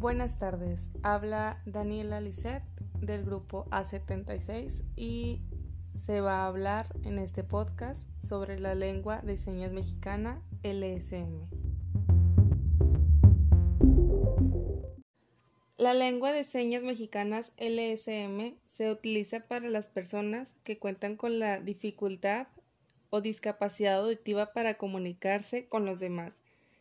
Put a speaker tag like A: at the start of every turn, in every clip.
A: Buenas tardes, habla Daniela Lisset del grupo A76 y se va a hablar en este podcast sobre la lengua de señas mexicana LSM. La lengua de señas mexicanas LSM se utiliza para las personas que cuentan con la dificultad o discapacidad auditiva para comunicarse con los demás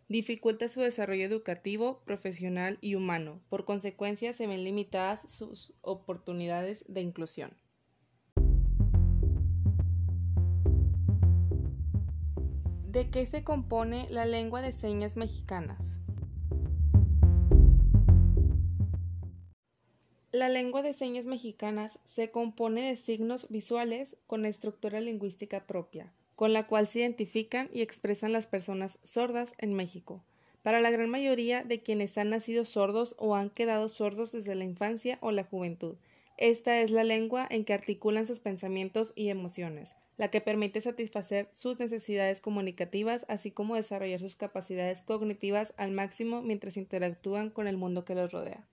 A: dificulta su desarrollo educativo, profesional y humano. Por consecuencia, se ven limitadas sus oportunidades de inclusión. ¿De qué se compone la lengua de señas mexicanas? La lengua de señas mexicanas se compone de signos visuales con estructura lingüística propia, con la cual se identifican y expresan las personas sordas en México. Para la gran mayoría de quienes han nacido sordos o han quedado sordos desde la infancia o la juventud, esta es la lengua en que articulan sus pensamientos y emociones, la que permite satisfacer sus necesidades comunicativas, así como desarrollar sus capacidades cognitivas al máximo mientras interactúan con el mundo que los rodea.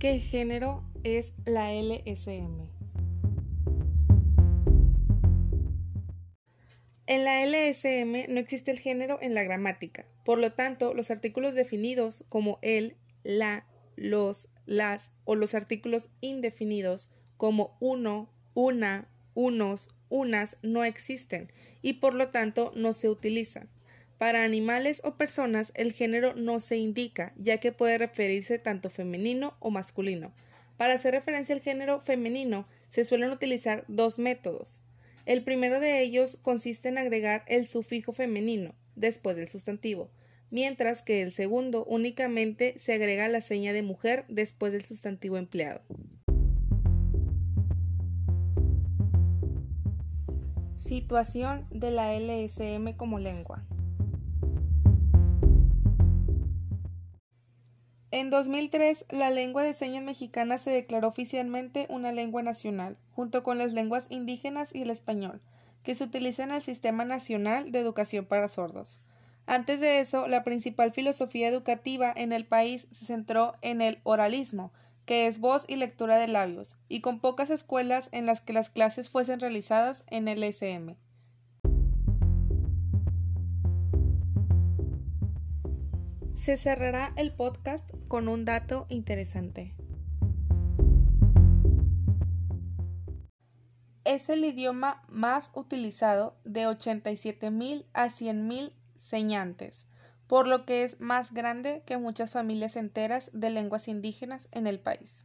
A: ¿Qué género es la LSM? En la LSM no existe el género en la gramática. Por lo tanto, los artículos definidos como el, la, los, las o los artículos indefinidos como uno, una, unos, unas no existen y por lo tanto no se utilizan. Para animales o personas el género no se indica, ya que puede referirse tanto femenino o masculino. Para hacer referencia al género femenino se suelen utilizar dos métodos. El primero de ellos consiste en agregar el sufijo femenino después del sustantivo, mientras que el segundo únicamente se agrega la seña de mujer después del sustantivo empleado. Situación de la LSM como lengua. En 2003, la lengua de señas mexicana se declaró oficialmente una lengua nacional, junto con las lenguas indígenas y el español, que se utilizan en el Sistema Nacional de Educación para Sordos. Antes de eso, la principal filosofía educativa en el país se centró en el oralismo, que es voz y lectura de labios, y con pocas escuelas en las que las clases fuesen realizadas en el SM. Se cerrará el podcast con un dato interesante. Es el idioma más utilizado de 87.000 a 100.000 señantes, por lo que es más grande que muchas familias enteras de lenguas indígenas en el país.